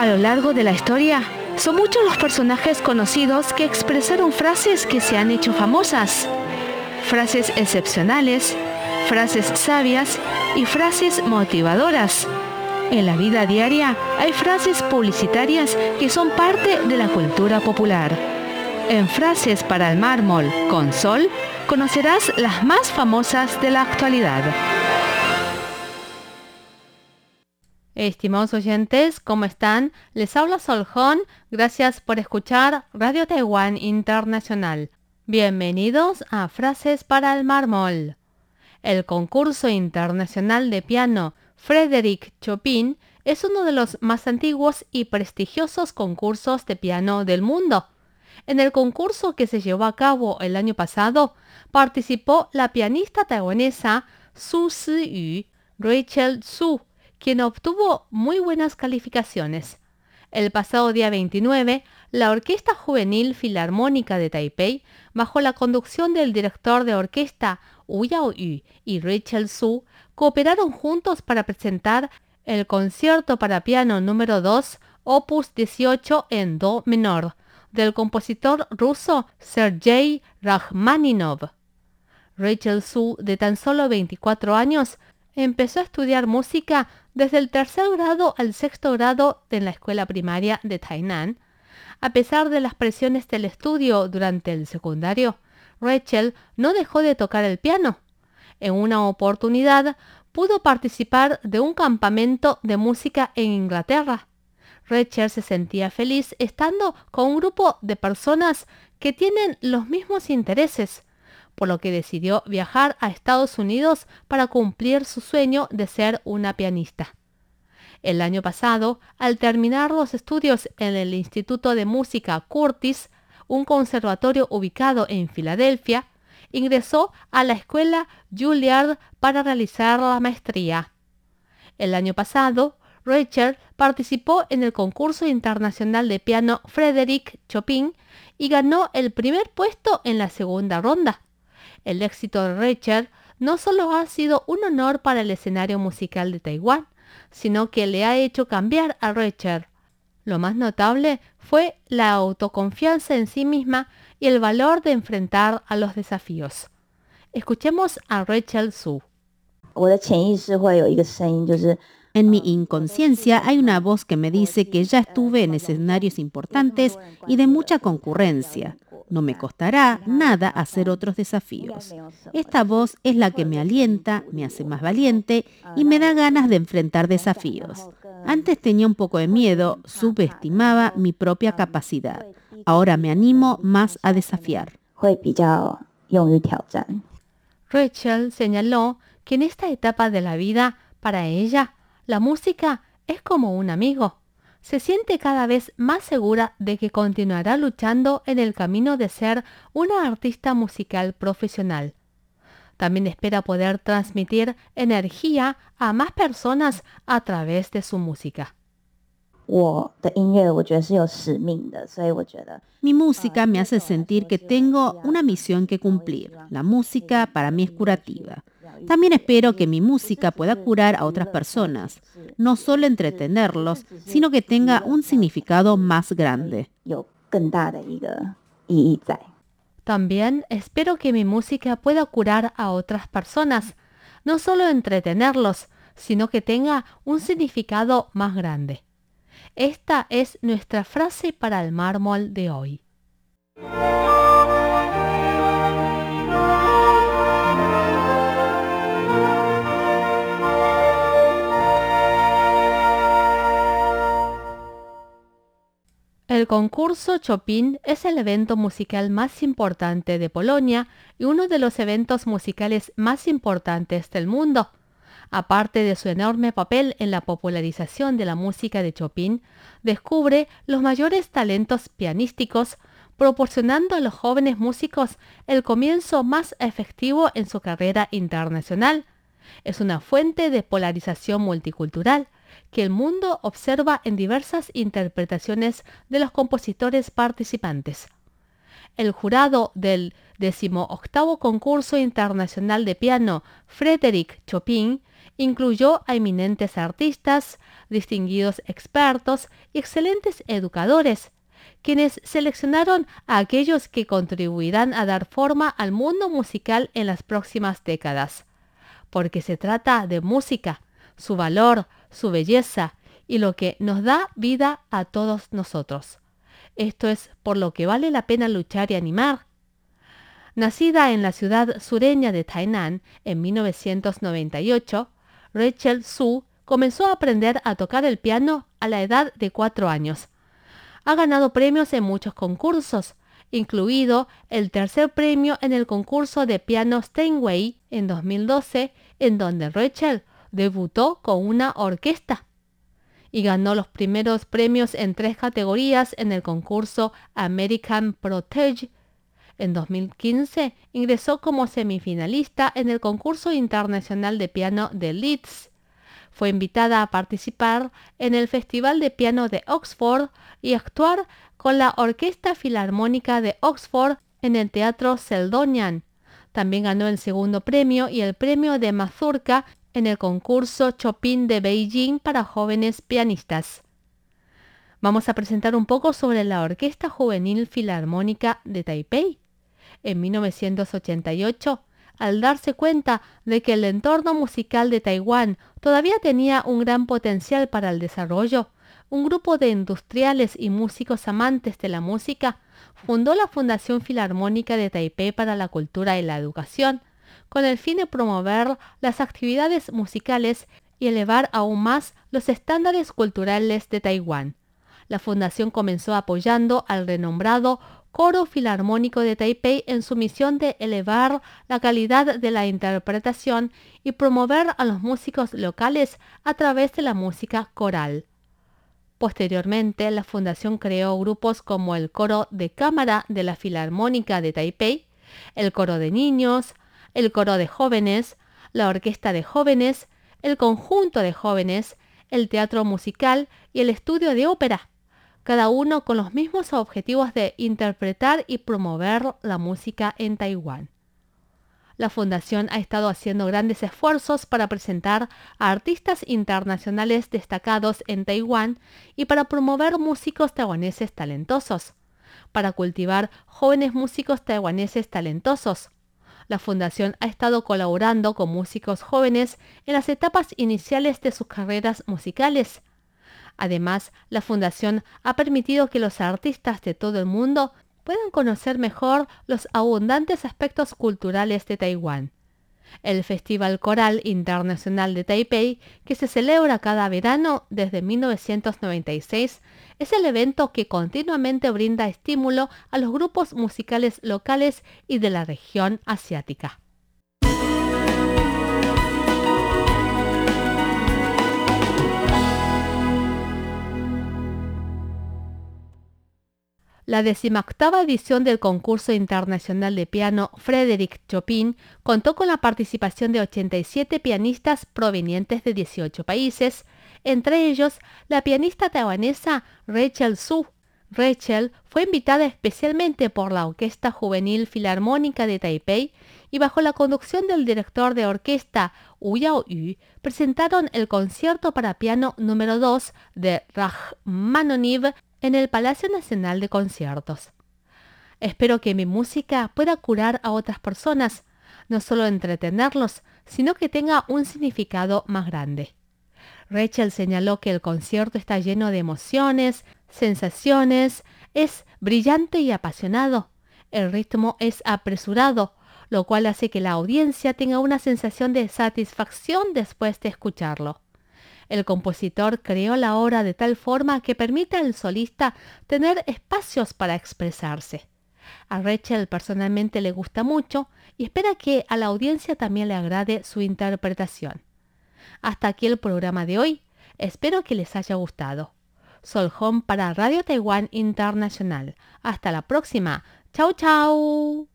A lo largo de la historia, son muchos los personajes conocidos que expresaron frases que se han hecho famosas. Frases excepcionales, frases sabias y frases motivadoras. En la vida diaria hay frases publicitarias que son parte de la cultura popular. En Frases para el Mármol con Sol conocerás las más famosas de la actualidad. Estimados oyentes, ¿cómo están? Les habla Soljón. Gracias por escuchar Radio Taiwán Internacional. Bienvenidos a Frases para el Mármol. El concurso internacional de piano Frédéric Chopin es uno de los más antiguos y prestigiosos concursos de piano del mundo. En el concurso que se llevó a cabo el año pasado, participó la pianista taiwanesa Su Si-yu, Rachel Su, quien obtuvo muy buenas calificaciones. El pasado día 29, la Orquesta Juvenil Filarmónica de Taipei, bajo la conducción del director de orquesta Wu Yaoyu y Rachel Su, cooperaron juntos para presentar el concierto para piano número 2, opus 18 en do menor, del compositor ruso Sergei Rachmaninov. Rachel Su, de tan solo 24 años, empezó a estudiar música desde el tercer grado al sexto grado en la escuela primaria de Tainan. A pesar de las presiones del estudio durante el secundario, Rachel no dejó de tocar el piano. En una oportunidad pudo participar de un campamento de música en Inglaterra. Rachel se sentía feliz estando con un grupo de personas que tienen los mismos intereses, por lo que decidió viajar a Estados Unidos para cumplir su sueño de ser una pianista. El año pasado, al terminar los estudios en el Instituto de Música Curtis, un conservatorio ubicado en Filadelfia, ingresó a la escuela Juilliard para realizar la maestría. El año pasado, Rachel participó en el concurso internacional de piano Frédéric Chopin y ganó el primer puesto en la segunda ronda. El éxito de Rachel no solo ha sido un honor para el escenario musical de Taiwán, sino que le ha hecho cambiar a Rachel. Lo más notable fue la autoconfianza en sí misma y el valor de enfrentar a los desafíos. Escuchemos a Rachel Su. En mi inconsciencia hay una voz que me dice que ya estuve en escenarios importantes y de mucha concurrencia. No me costará nada hacer otros desafíos. Esta voz es la que me alienta, me hace más valiente y me da ganas de enfrentar desafíos. Antes tenía un poco de miedo, subestimaba mi propia capacidad. Ahora me animo más a desafiar. Rachel señaló que en esta etapa de la vida, para ella, la música es como un amigo se siente cada vez más segura de que continuará luchando en el camino de ser una artista musical profesional. También espera poder transmitir energía a más personas a través de su música. Mi música me hace sentir que tengo una misión que cumplir. La música para mí es curativa. También espero que mi música pueda curar a otras personas, no solo entretenerlos, sino que tenga un significado más grande. También espero que mi música pueda curar a otras personas, no solo entretenerlos, sino que tenga un significado más grande. Esta es nuestra frase para el mármol de hoy. El concurso Chopin es el evento musical más importante de Polonia y uno de los eventos musicales más importantes del mundo. Aparte de su enorme papel en la popularización de la música de Chopin, descubre los mayores talentos pianísticos, proporcionando a los jóvenes músicos el comienzo más efectivo en su carrera internacional. Es una fuente de polarización multicultural que el mundo observa en diversas interpretaciones de los compositores participantes. El jurado del octavo concurso internacional de piano Frédéric Chopin incluyó a eminentes artistas, distinguidos expertos y excelentes educadores, quienes seleccionaron a aquellos que contribuirán a dar forma al mundo musical en las próximas décadas. Porque se trata de música, su valor, su belleza y lo que nos da vida a todos nosotros. Esto es por lo que vale la pena luchar y animar. Nacida en la ciudad sureña de Tainan en 1998, Rachel Su comenzó a aprender a tocar el piano a la edad de cuatro años. Ha ganado premios en muchos concursos, incluido el tercer premio en el concurso de piano Steinway en 2012, en donde Rachel debutó con una orquesta y ganó los primeros premios en tres categorías en el concurso American Protege. En 2015 ingresó como semifinalista en el concurso internacional de piano de Leeds. Fue invitada a participar en el Festival de Piano de Oxford y actuar con la Orquesta Filarmónica de Oxford en el Teatro Seldonian. También ganó el segundo premio y el premio de Mazurka en el concurso Chopin de Beijing para jóvenes pianistas. Vamos a presentar un poco sobre la Orquesta Juvenil Filarmónica de Taipei. En 1988, al darse cuenta de que el entorno musical de Taiwán todavía tenía un gran potencial para el desarrollo, un grupo de industriales y músicos amantes de la música fundó la Fundación Filarmónica de Taipei para la Cultura y la Educación, con el fin de promover las actividades musicales y elevar aún más los estándares culturales de Taiwán. La fundación comenzó apoyando al renombrado Coro Filarmónico de Taipei en su misión de elevar la calidad de la interpretación y promover a los músicos locales a través de la música coral. Posteriormente, la fundación creó grupos como el Coro de Cámara de la Filarmónica de Taipei, el Coro de Niños, el coro de jóvenes, la orquesta de jóvenes, el conjunto de jóvenes, el teatro musical y el estudio de ópera, cada uno con los mismos objetivos de interpretar y promover la música en Taiwán. La fundación ha estado haciendo grandes esfuerzos para presentar a artistas internacionales destacados en Taiwán y para promover músicos taiwaneses talentosos, para cultivar jóvenes músicos taiwaneses talentosos, la fundación ha estado colaborando con músicos jóvenes en las etapas iniciales de sus carreras musicales. Además, la fundación ha permitido que los artistas de todo el mundo puedan conocer mejor los abundantes aspectos culturales de Taiwán. El Festival Coral Internacional de Taipei, que se celebra cada verano desde 1996, es el evento que continuamente brinda estímulo a los grupos musicales locales y de la región asiática. La decimoctava edición del concurso internacional de piano Frédéric Chopin contó con la participación de 87 pianistas provenientes de 18 países, entre ellos la pianista taiwanesa Rachel Su. Rachel fue invitada especialmente por la Orquesta Juvenil Filarmónica de Taipei y bajo la conducción del director de orquesta Wu Yu presentaron el concierto para piano número 2 de Rachmaninoff en el Palacio Nacional de Conciertos. Espero que mi música pueda curar a otras personas, no solo entretenerlos, sino que tenga un significado más grande. Rachel señaló que el concierto está lleno de emociones, sensaciones, es brillante y apasionado. El ritmo es apresurado, lo cual hace que la audiencia tenga una sensación de satisfacción después de escucharlo. El compositor creó la obra de tal forma que permite al solista tener espacios para expresarse. A Rachel personalmente le gusta mucho y espera que a la audiencia también le agrade su interpretación. Hasta aquí el programa de hoy. Espero que les haya gustado. Sol Home para Radio Taiwán Internacional. Hasta la próxima. Chao, chao.